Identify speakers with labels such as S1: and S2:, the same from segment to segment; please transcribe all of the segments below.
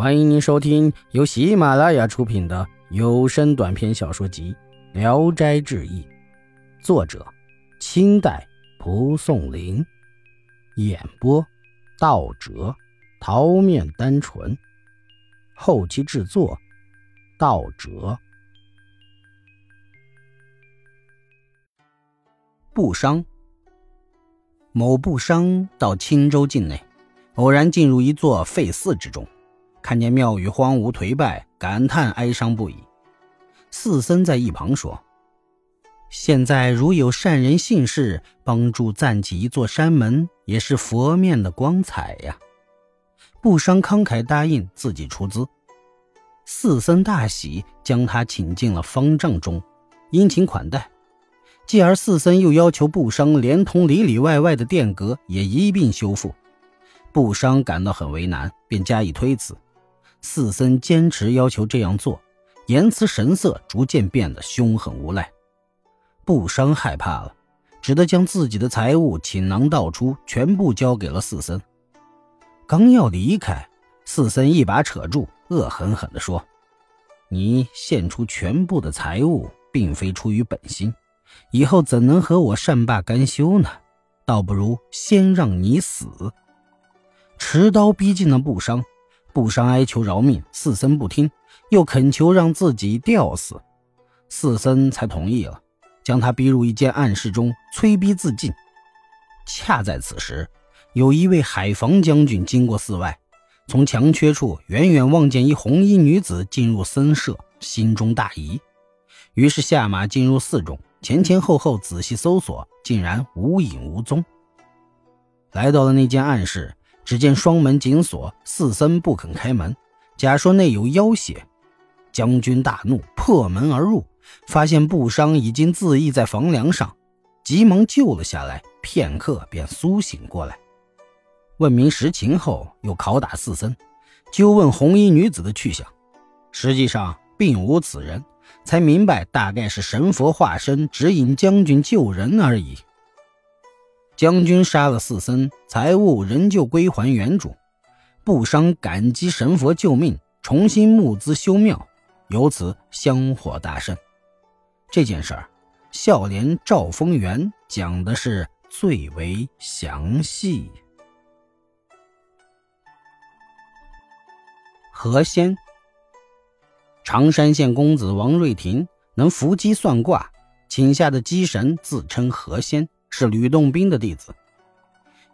S1: 欢迎您收听由喜马拉雅出品的有声短篇小说集《聊斋志异》，作者：清代蒲松龄，演播：道哲、桃面单纯，后期制作：道哲。布商，某布商到青州境内，偶然进入一座废寺之中。看见庙宇荒芜颓败，感叹哀伤不已。四僧在一旁说：“现在如有善人信士帮助赞起一座山门，也是佛面的光彩呀。”不伤慷慨答应自己出资。四僧大喜，将他请进了方丈中，殷勤款待。继而四僧又要求不商连同里里外外的殿阁也一并修复。不伤感到很为难，便加以推辞。四僧坚持要求这样做，言辞神色逐渐变得凶狠无赖。不伤害怕了，只得将自己的财物锦囊倒出，全部交给了四僧。刚要离开，四僧一把扯住，恶狠狠地说：“你献出全部的财物，并非出于本心，以后怎能和我善罢甘休呢？倒不如先让你死。”持刀逼近了不伤。不伤哀求饶命，四僧不听，又恳求让自己吊死，四僧才同意了，将他逼入一间暗室中，催逼自尽。恰在此时，有一位海防将军经过寺外，从墙缺处远远望见一红衣女子进入僧舍，心中大疑，于是下马进入寺中，前前后后仔细搜索，竟然无影无踪。来到了那间暗室。只见双门紧锁，四僧不肯开门，假说内有妖邪。将军大怒，破门而入，发现布商已经自缢在房梁上，急忙救了下来。片刻便苏醒过来，问明实情后，又拷打四僧，究问红衣女子的去向。实际上并无此人，才明白大概是神佛化身指引将军救人而已。将军杀了四僧，财物仍旧归还原主。不伤感激神佛救命，重新募资修庙，由此香火大盛。这件事儿，孝廉赵丰元讲的是最为详细。何仙，常山县公子王瑞廷能伏击算卦，请下的机神自称何仙。是吕洞宾的弟子，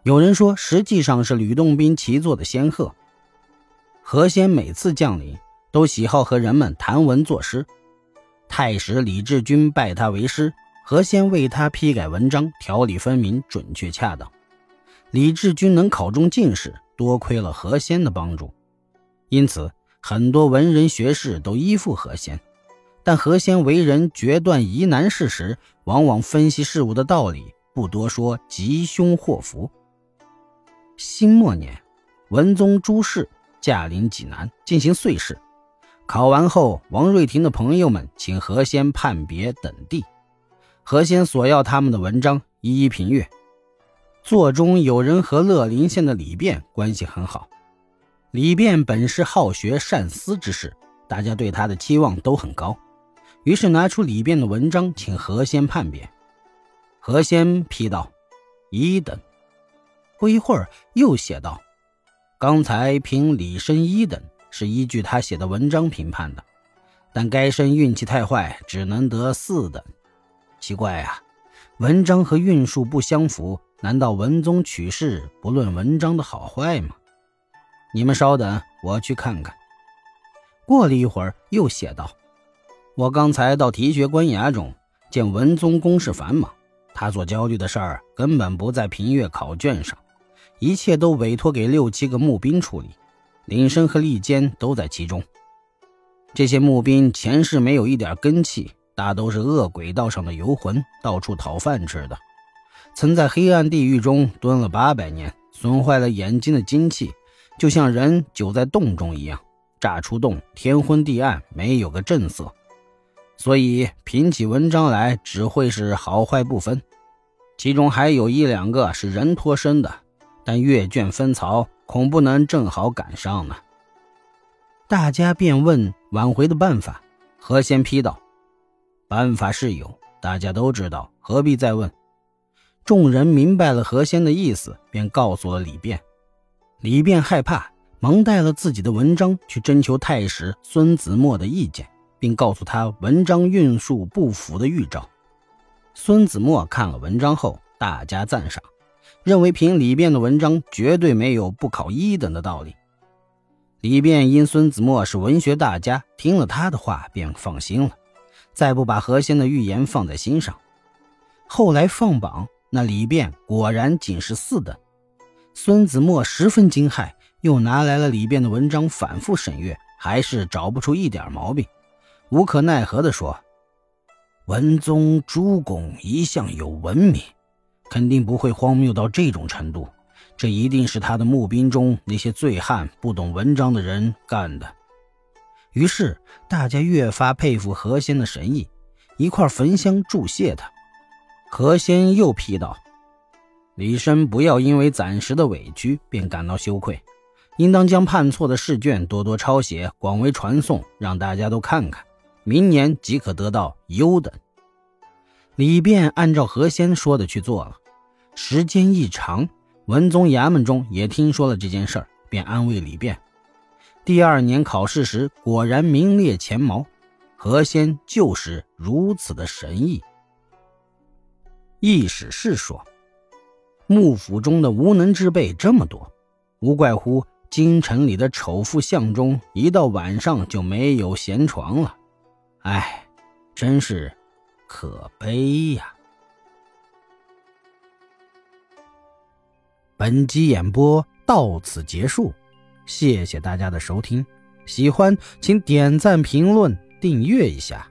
S1: 有人说实际上是吕洞宾骑坐的仙鹤。何仙每次降临，都喜好和人们谈文作诗。太史李治军拜他为师，何仙为他批改文章，条理分明，准确恰当。李治军能考中进士，多亏了何仙的帮助。因此，很多文人学士都依附何仙。但何仙为人决断疑难事时，往往分析事物的道理。不多说，吉凶祸福。辛末年，文宗朱氏驾临济南进行岁试，考完后，王瑞廷的朋友们请何仙判别等地，何仙索要他们的文章，一一评阅。座中有人和乐陵县的李昪关系很好，李昪本是好学善思之士，大家对他的期望都很高，于是拿出李昪的文章，请何仙判别。何仙批道：“一等。”不一会儿又写道：“刚才评李绅一等，是依据他写的文章评判的，但该生运气太坏，只能得四等。奇怪啊，文章和运数不相符，难道文宗取士不论文章的好坏吗？你们稍等，我去看看。”过了一会儿又写道：“我刚才到提学官衙中，见文宗公事繁忙。”他所焦虑的事儿根本不在平月考卷上，一切都委托给六七个募兵处理，林生和利坚都在其中。这些募兵前世没有一点根气，大都是恶鬼道上的游魂，到处讨饭吃的。曾在黑暗地狱中蹲了八百年，损坏了眼睛的精气，就像人久在洞中一样，乍出洞，天昏地暗，没有个正色。所以评起文章来只会是好坏不分，其中还有一两个是人托生的，但阅卷分槽恐不能正好赶上呢。大家便问挽回的办法。何仙批道：“办法是有，大家都知道，何必再问？”众人明白了何仙的意思，便告诉了李变。李变害怕，忙带了自己的文章去征求太史孙子墨的意见，并告诉他文章运数不符的预兆。孙子墨看了文章后，大加赞赏，认为凭李变的文章绝对没有不考一等的道理。李变因孙子墨是文学大家，听了他的话便放心了，再不把何仙的预言放在心上。后来放榜。那李变果然仅是四等，孙子墨十分惊骇，又拿来了李变的文章反复审阅，还是找不出一点毛病，无可奈何地说：“文宗朱公一向有文明，肯定不会荒谬到这种程度，这一定是他的募兵中那些醉汉、不懂文章的人干的。”于是大家越发佩服何仙的神意，一块焚香祝谢他。何仙又批道：“李生不要因为暂时的委屈便感到羞愧，应当将判错的试卷多多抄写，广为传颂，让大家都看看，明年即可得到优等。”李便按照何仙说的去做了。时间一长，文宗衙门中也听说了这件事儿，便安慰李便。第二年考试时，果然名列前茅。何仙就是如此的神异。易史是说，幕府中的无能之辈这么多，无怪乎京城里的丑妇相中，一到晚上就没有闲床了。哎，真是可悲呀！本集演播到此结束，谢谢大家的收听。喜欢请点赞、评论、订阅一下。